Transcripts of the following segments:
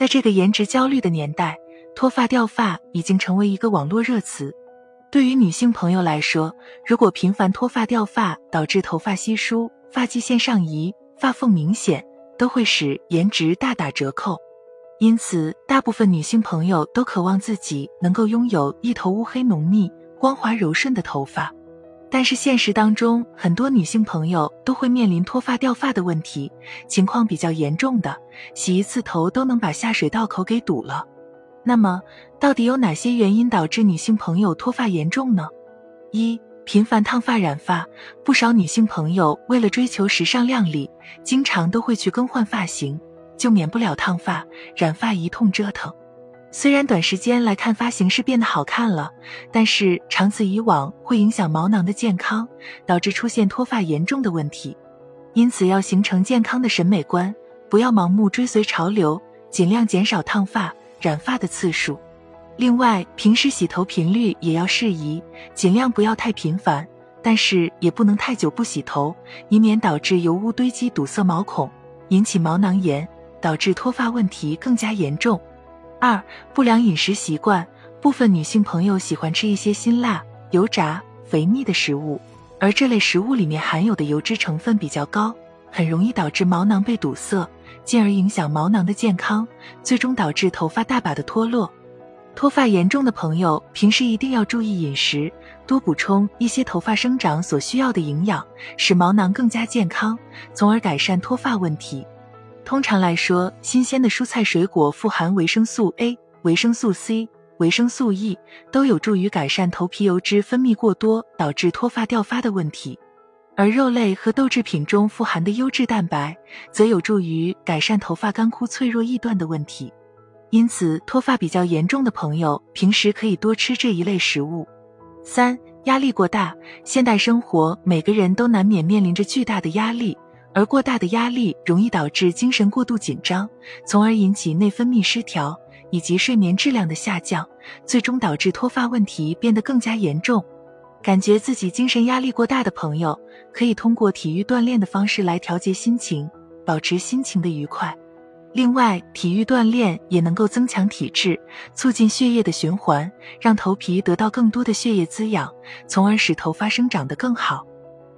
在这个颜值焦虑的年代，脱发掉发已经成为一个网络热词。对于女性朋友来说，如果频繁脱发掉发，导致头发稀疏、发际线上移、发缝明显，都会使颜值大打折扣。因此，大部分女性朋友都渴望自己能够拥有一头乌黑浓密、光滑柔顺的头发。但是现实当中，很多女性朋友都会面临脱发掉发的问题，情况比较严重的，洗一次头都能把下水道口给堵了。那么，到底有哪些原因导致女性朋友脱发严重呢？一、频繁烫发染发，不少女性朋友为了追求时尚靓丽，经常都会去更换发型，就免不了烫发、染发一通折腾。虽然短时间来看发型是变得好看了，但是长此以往会影响毛囊的健康，导致出现脱发严重的问题。因此要形成健康的审美观，不要盲目追随潮流，尽量减少烫发、染发的次数。另外，平时洗头频率也要适宜，尽量不要太频繁，但是也不能太久不洗头，以免导致油污堆积堵塞毛孔，引起毛囊炎，导致脱发问题更加严重。二不良饮食习惯，部分女性朋友喜欢吃一些辛辣、油炸、肥腻的食物，而这类食物里面含有的油脂成分比较高，很容易导致毛囊被堵塞，进而影响毛囊的健康，最终导致头发大把的脱落。脱发严重的朋友，平时一定要注意饮食，多补充一些头发生长所需要的营养，使毛囊更加健康，从而改善脱发问题。通常来说，新鲜的蔬菜水果富含维生素 A、维生素 C、维生素 E，都有助于改善头皮油脂分泌过多导致脱发掉发的问题。而肉类和豆制品中富含的优质蛋白，则有助于改善头发干枯、脆弱易断的问题。因此，脱发比较严重的朋友，平时可以多吃这一类食物。三、压力过大，现代生活每个人都难免面临着巨大的压力。而过大的压力容易导致精神过度紧张，从而引起内分泌失调以及睡眠质量的下降，最终导致脱发问题变得更加严重。感觉自己精神压力过大的朋友，可以通过体育锻炼的方式来调节心情，保持心情的愉快。另外，体育锻炼也能够增强体质，促进血液的循环，让头皮得到更多的血液滋养，从而使头发生长得更好。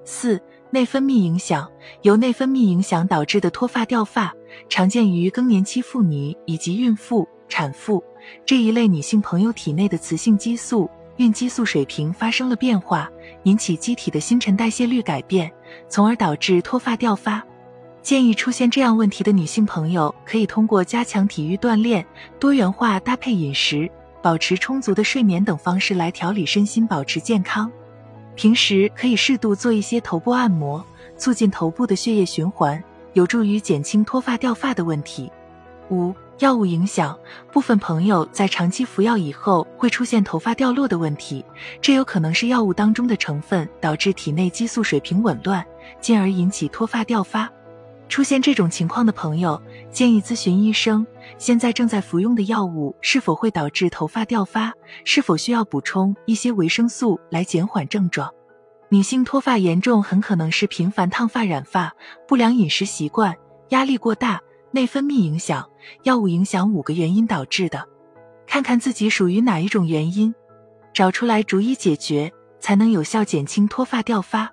四。内分泌影响，由内分泌影响导致的脱发掉发，常见于更年期妇女以及孕妇、产妇这一类女性朋友体内的雌性激素、孕激素水平发生了变化，引起机体的新陈代谢率改变，从而导致脱发掉发。建议出现这样问题的女性朋友，可以通过加强体育锻炼、多元化搭配饮食、保持充足的睡眠等方式来调理身心，保持健康。平时可以适度做一些头部按摩，促进头部的血液循环，有助于减轻脱发掉发的问题。五、药物影响，部分朋友在长期服药以后会出现头发掉落的问题，这有可能是药物当中的成分导致体内激素水平紊乱，进而引起脱发掉发。出现这种情况的朋友，建议咨询医生，现在正在服用的药物是否会导致头发掉发，是否需要补充一些维生素来减缓症状。女性脱发严重，很可能是频繁烫发染发、不良饮食习惯、压力过大、内分泌影响、药物影响五个原因导致的。看看自己属于哪一种原因，找出来逐一解决，才能有效减轻脱发掉发。